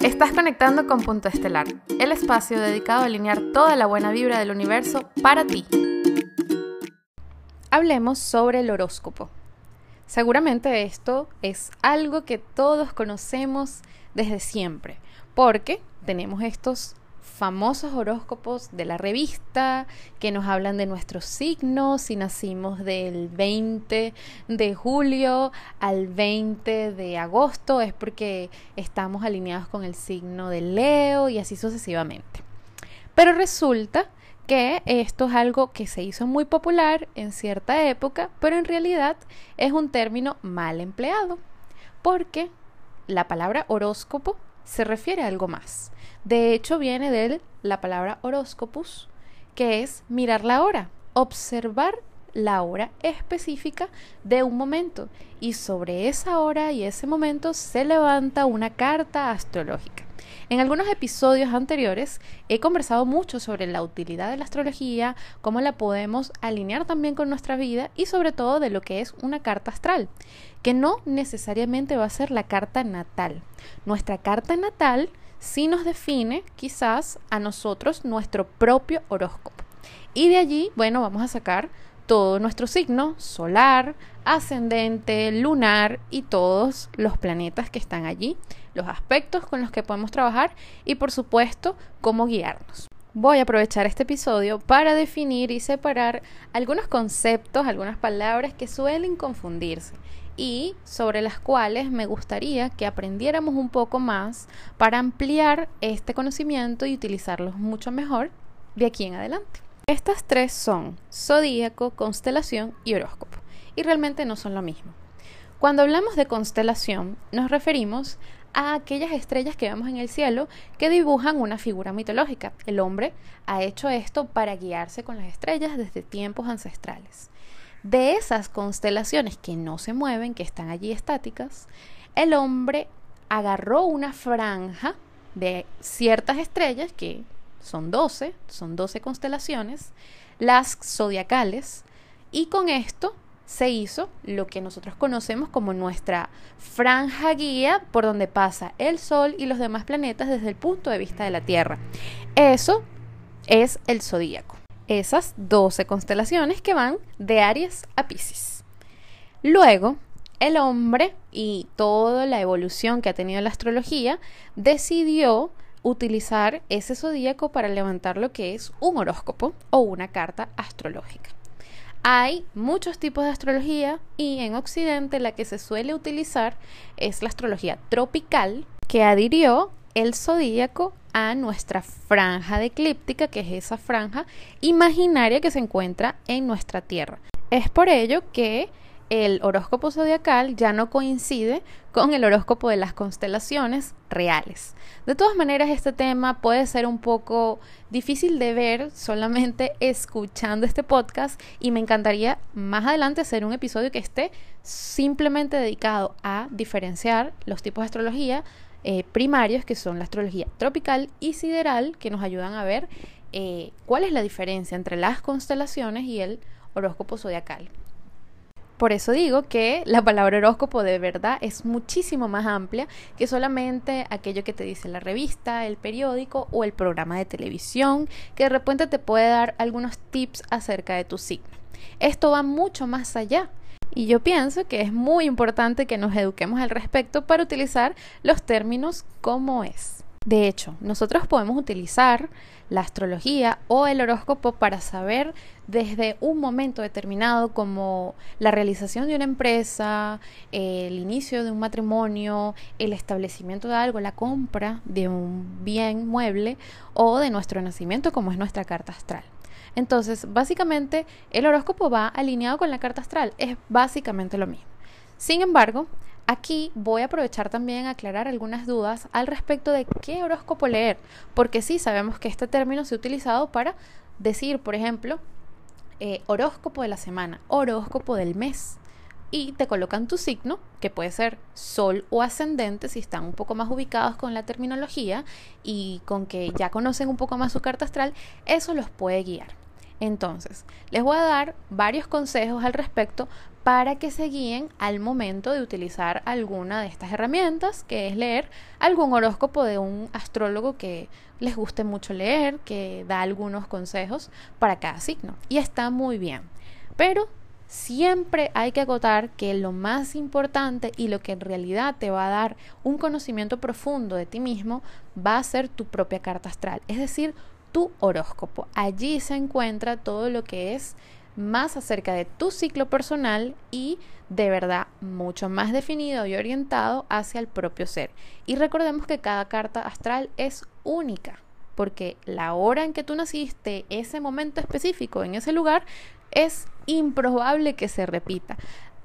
Estás conectando con Punto Estelar, el espacio dedicado a alinear toda la buena vibra del universo para ti. Hablemos sobre el horóscopo. Seguramente esto es algo que todos conocemos desde siempre, porque tenemos estos famosos horóscopos de la revista que nos hablan de nuestros signos, si nacimos del 20 de julio al 20 de agosto es porque estamos alineados con el signo de Leo y así sucesivamente. Pero resulta que esto es algo que se hizo muy popular en cierta época, pero en realidad es un término mal empleado, porque la palabra horóscopo se refiere a algo más. De hecho, viene de la palabra horóscopus, que es mirar la hora, observar la hora específica de un momento. Y sobre esa hora y ese momento se levanta una carta astrológica. En algunos episodios anteriores he conversado mucho sobre la utilidad de la astrología, cómo la podemos alinear también con nuestra vida y sobre todo de lo que es una carta astral, que no necesariamente va a ser la carta natal. Nuestra carta natal sí nos define quizás a nosotros nuestro propio horóscopo. Y de allí, bueno, vamos a sacar todo nuestro signo solar, ascendente, lunar y todos los planetas que están allí, los aspectos con los que podemos trabajar y por supuesto cómo guiarnos. Voy a aprovechar este episodio para definir y separar algunos conceptos, algunas palabras que suelen confundirse y sobre las cuales me gustaría que aprendiéramos un poco más para ampliar este conocimiento y utilizarlos mucho mejor de aquí en adelante. Estas tres son zodíaco, constelación y horóscopo, y realmente no son lo mismo. Cuando hablamos de constelación, nos referimos a aquellas estrellas que vemos en el cielo que dibujan una figura mitológica. El hombre ha hecho esto para guiarse con las estrellas desde tiempos ancestrales. De esas constelaciones que no se mueven, que están allí estáticas, el hombre agarró una franja de ciertas estrellas, que son 12, son 12 constelaciones, las zodiacales, y con esto se hizo lo que nosotros conocemos como nuestra franja guía por donde pasa el Sol y los demás planetas desde el punto de vista de la Tierra. Eso es el zodíaco esas 12 constelaciones que van de Aries a Pisces. Luego, el hombre y toda la evolución que ha tenido la astrología decidió utilizar ese zodíaco para levantar lo que es un horóscopo o una carta astrológica. Hay muchos tipos de astrología y en Occidente la que se suele utilizar es la astrología tropical que adhirió el zodíaco a nuestra franja de eclíptica, que es esa franja imaginaria que se encuentra en nuestra Tierra. Es por ello que el horóscopo zodiacal ya no coincide con el horóscopo de las constelaciones reales. De todas maneras, este tema puede ser un poco difícil de ver solamente escuchando este podcast y me encantaría más adelante hacer un episodio que esté simplemente dedicado a diferenciar los tipos de astrología eh, primarios, que son la astrología tropical y sideral, que nos ayudan a ver eh, cuál es la diferencia entre las constelaciones y el horóscopo zodiacal. Por eso digo que la palabra horóscopo de verdad es muchísimo más amplia que solamente aquello que te dice la revista, el periódico o el programa de televisión, que de repente te puede dar algunos tips acerca de tu signo. Esto va mucho más allá. Y yo pienso que es muy importante que nos eduquemos al respecto para utilizar los términos como es. De hecho, nosotros podemos utilizar la astrología o el horóscopo para saber desde un momento determinado como la realización de una empresa, el inicio de un matrimonio, el establecimiento de algo, la compra de un bien mueble o de nuestro nacimiento como es nuestra carta astral. Entonces, básicamente, el horóscopo va alineado con la carta astral. Es básicamente lo mismo. Sin embargo, aquí voy a aprovechar también a aclarar algunas dudas al respecto de qué horóscopo leer, porque sí sabemos que este término se ha utilizado para decir, por ejemplo, eh, horóscopo de la semana, horóscopo del mes. Y te colocan tu signo, que puede ser sol o ascendente si están un poco más ubicados con la terminología y con que ya conocen un poco más su carta astral, eso los puede guiar. Entonces, les voy a dar varios consejos al respecto para que se guíen al momento de utilizar alguna de estas herramientas, que es leer algún horóscopo de un astrólogo que les guste mucho leer, que da algunos consejos para cada signo. Y está muy bien. Pero siempre hay que acotar que lo más importante y lo que en realidad te va a dar un conocimiento profundo de ti mismo va a ser tu propia carta astral, es decir, tu horóscopo. Allí se encuentra todo lo que es más acerca de tu ciclo personal y de verdad mucho más definido y orientado hacia el propio ser. Y recordemos que cada carta astral es única, porque la hora en que tú naciste, ese momento específico en ese lugar, es improbable que se repita.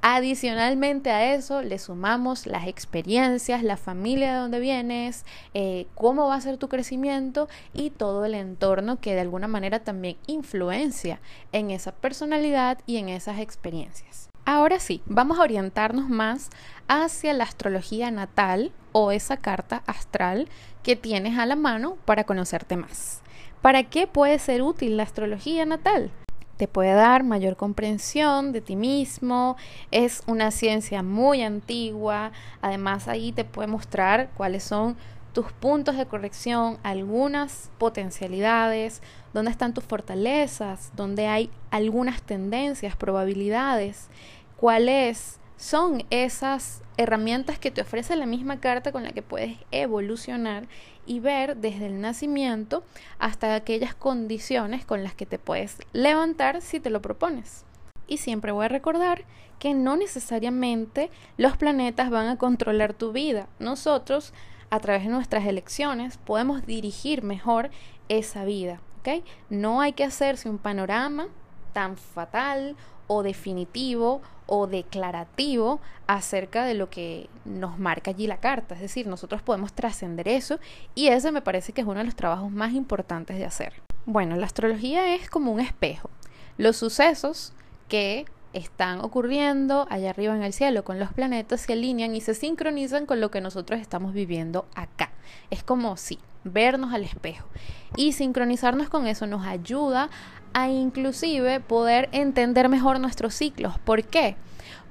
Adicionalmente a eso le sumamos las experiencias, la familia de donde vienes, eh, cómo va a ser tu crecimiento y todo el entorno que de alguna manera también influencia en esa personalidad y en esas experiencias. Ahora sí, vamos a orientarnos más hacia la astrología natal o esa carta astral que tienes a la mano para conocerte más. ¿Para qué puede ser útil la astrología natal? Te puede dar mayor comprensión de ti mismo, es una ciencia muy antigua, además ahí te puede mostrar cuáles son tus puntos de corrección, algunas potencialidades, dónde están tus fortalezas, dónde hay algunas tendencias, probabilidades, cuáles son esas herramientas que te ofrece la misma carta con la que puedes evolucionar y ver desde el nacimiento hasta aquellas condiciones con las que te puedes levantar si te lo propones. Y siempre voy a recordar que no necesariamente los planetas van a controlar tu vida. Nosotros, a través de nuestras elecciones, podemos dirigir mejor esa vida. ¿okay? No hay que hacerse un panorama tan fatal o definitivo o declarativo acerca de lo que nos marca allí la carta. Es decir, nosotros podemos trascender eso y ese me parece que es uno de los trabajos más importantes de hacer. Bueno, la astrología es como un espejo. Los sucesos que están ocurriendo allá arriba en el cielo con los planetas se alinean y se sincronizan con lo que nosotros estamos viviendo acá. Es como sí, vernos al espejo. Y sincronizarnos con eso nos ayuda a inclusive poder entender mejor nuestros ciclos. ¿Por qué?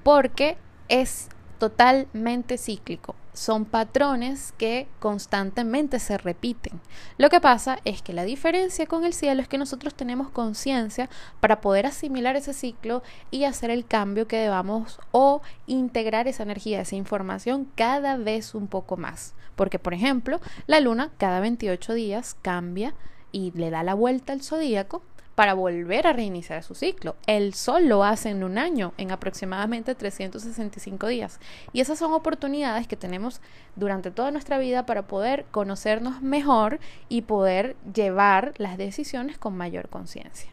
Porque es totalmente cíclico. Son patrones que constantemente se repiten. Lo que pasa es que la diferencia con el cielo es que nosotros tenemos conciencia para poder asimilar ese ciclo y hacer el cambio que debamos o integrar esa energía, esa información cada vez un poco más. Porque, por ejemplo, la luna cada 28 días cambia y le da la vuelta al zodíaco para volver a reiniciar su ciclo. El Sol lo hace en un año, en aproximadamente 365 días. Y esas son oportunidades que tenemos durante toda nuestra vida para poder conocernos mejor y poder llevar las decisiones con mayor conciencia.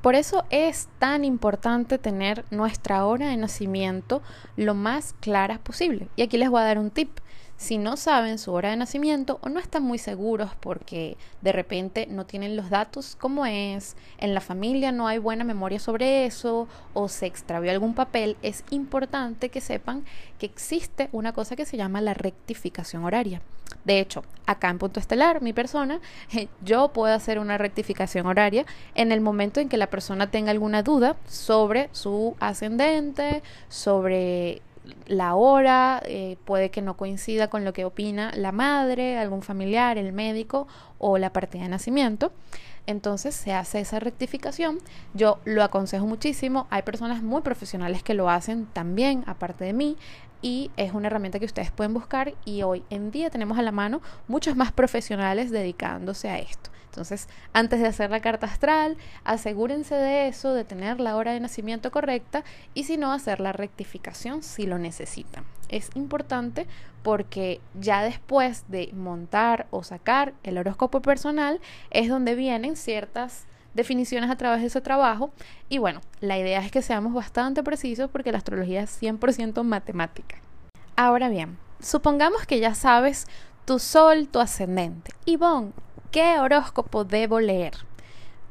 Por eso es tan importante tener nuestra hora de nacimiento lo más clara posible. Y aquí les voy a dar un tip si no saben su hora de nacimiento o no están muy seguros porque de repente no tienen los datos como es, en la familia no hay buena memoria sobre eso o se extravió algún papel, es importante que sepan que existe una cosa que se llama la rectificación horaria. De hecho, acá en Punto Estelar, mi persona, yo puedo hacer una rectificación horaria en el momento en que la persona tenga alguna duda sobre su ascendente, sobre la hora, eh, puede que no coincida con lo que opina la madre, algún familiar, el médico o la partida de nacimiento. Entonces se hace esa rectificación. Yo lo aconsejo muchísimo. Hay personas muy profesionales que lo hacen también, aparte de mí y es una herramienta que ustedes pueden buscar y hoy en día tenemos a la mano muchos más profesionales dedicándose a esto. Entonces, antes de hacer la carta astral, asegúrense de eso, de tener la hora de nacimiento correcta y si no, hacer la rectificación si lo necesitan. Es importante porque ya después de montar o sacar el horóscopo personal es donde vienen ciertas definiciones a través de ese trabajo. Y bueno, la idea es que seamos bastante precisos porque la astrología es 100% matemática. Ahora bien, supongamos que ya sabes tu sol, tu ascendente. Ivonne, ¿qué horóscopo debo leer?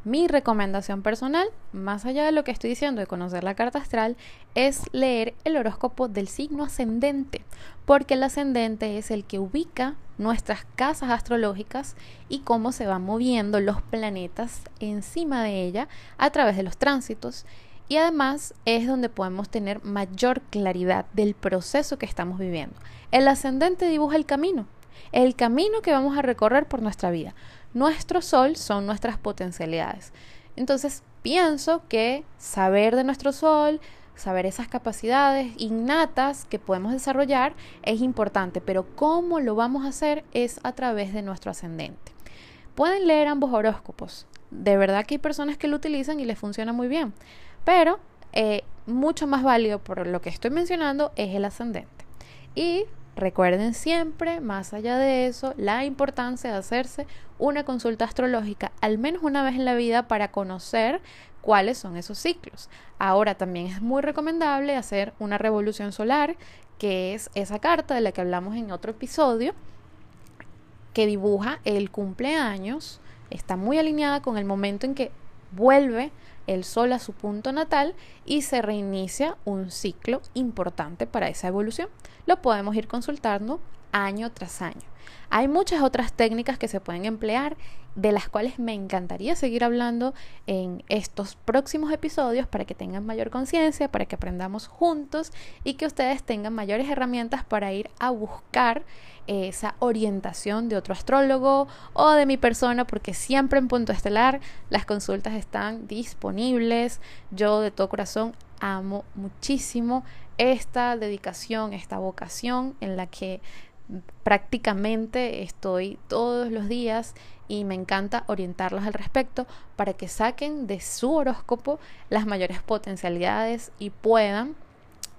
Mi recomendación personal, más allá de lo que estoy diciendo de conocer la carta astral, es leer el horóscopo del signo ascendente, porque el ascendente es el que ubica nuestras casas astrológicas y cómo se van moviendo los planetas encima de ella a través de los tránsitos y además es donde podemos tener mayor claridad del proceso que estamos viviendo. El ascendente dibuja el camino, el camino que vamos a recorrer por nuestra vida. Nuestro sol son nuestras potencialidades. Entonces, pienso que saber de nuestro sol, saber esas capacidades innatas que podemos desarrollar es importante, pero cómo lo vamos a hacer es a través de nuestro ascendente. Pueden leer ambos horóscopos. De verdad que hay personas que lo utilizan y les funciona muy bien. Pero eh, mucho más válido por lo que estoy mencionando es el ascendente. Y recuerden siempre, más allá de eso, la importancia de hacerse una consulta astrológica al menos una vez en la vida para conocer cuáles son esos ciclos. Ahora también es muy recomendable hacer una revolución solar, que es esa carta de la que hablamos en otro episodio, que dibuja el cumpleaños, está muy alineada con el momento en que vuelve el Sol a su punto natal y se reinicia un ciclo importante para esa evolución. Lo podemos ir consultando año tras año. Hay muchas otras técnicas que se pueden emplear de las cuales me encantaría seguir hablando en estos próximos episodios para que tengan mayor conciencia, para que aprendamos juntos y que ustedes tengan mayores herramientas para ir a buscar esa orientación de otro astrólogo o de mi persona, porque siempre en Punto Estelar las consultas están disponibles. Yo de todo corazón amo muchísimo esta dedicación, esta vocación en la que prácticamente estoy todos los días y me encanta orientarlos al respecto para que saquen de su horóscopo las mayores potencialidades y puedan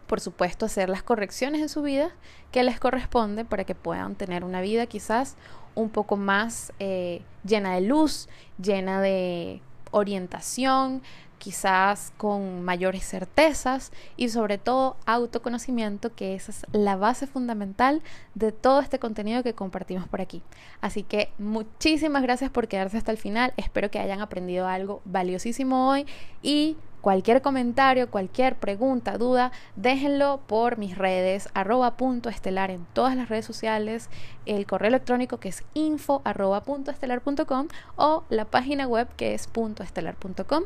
por supuesto, hacer las correcciones en su vida que les corresponde para que puedan tener una vida quizás un poco más eh, llena de luz, llena de orientación, quizás con mayores certezas y sobre todo autoconocimiento, que esa es la base fundamental de todo este contenido que compartimos por aquí. Así que muchísimas gracias por quedarse hasta el final, espero que hayan aprendido algo valiosísimo hoy y Cualquier comentario, cualquier pregunta, duda, déjenlo por mis redes, arroba punto estelar en todas las redes sociales, el correo electrónico que es info arroba punto estelar punto com, o la página web que es punto estelar punto com.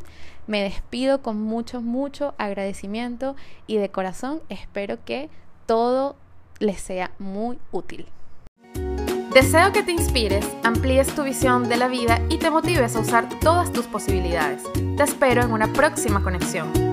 Me despido con mucho, mucho agradecimiento y de corazón espero que todo les sea muy útil. Deseo que te inspires, amplíes tu visión de la vida y te motives a usar todas tus posibilidades. Te espero en una próxima conexión.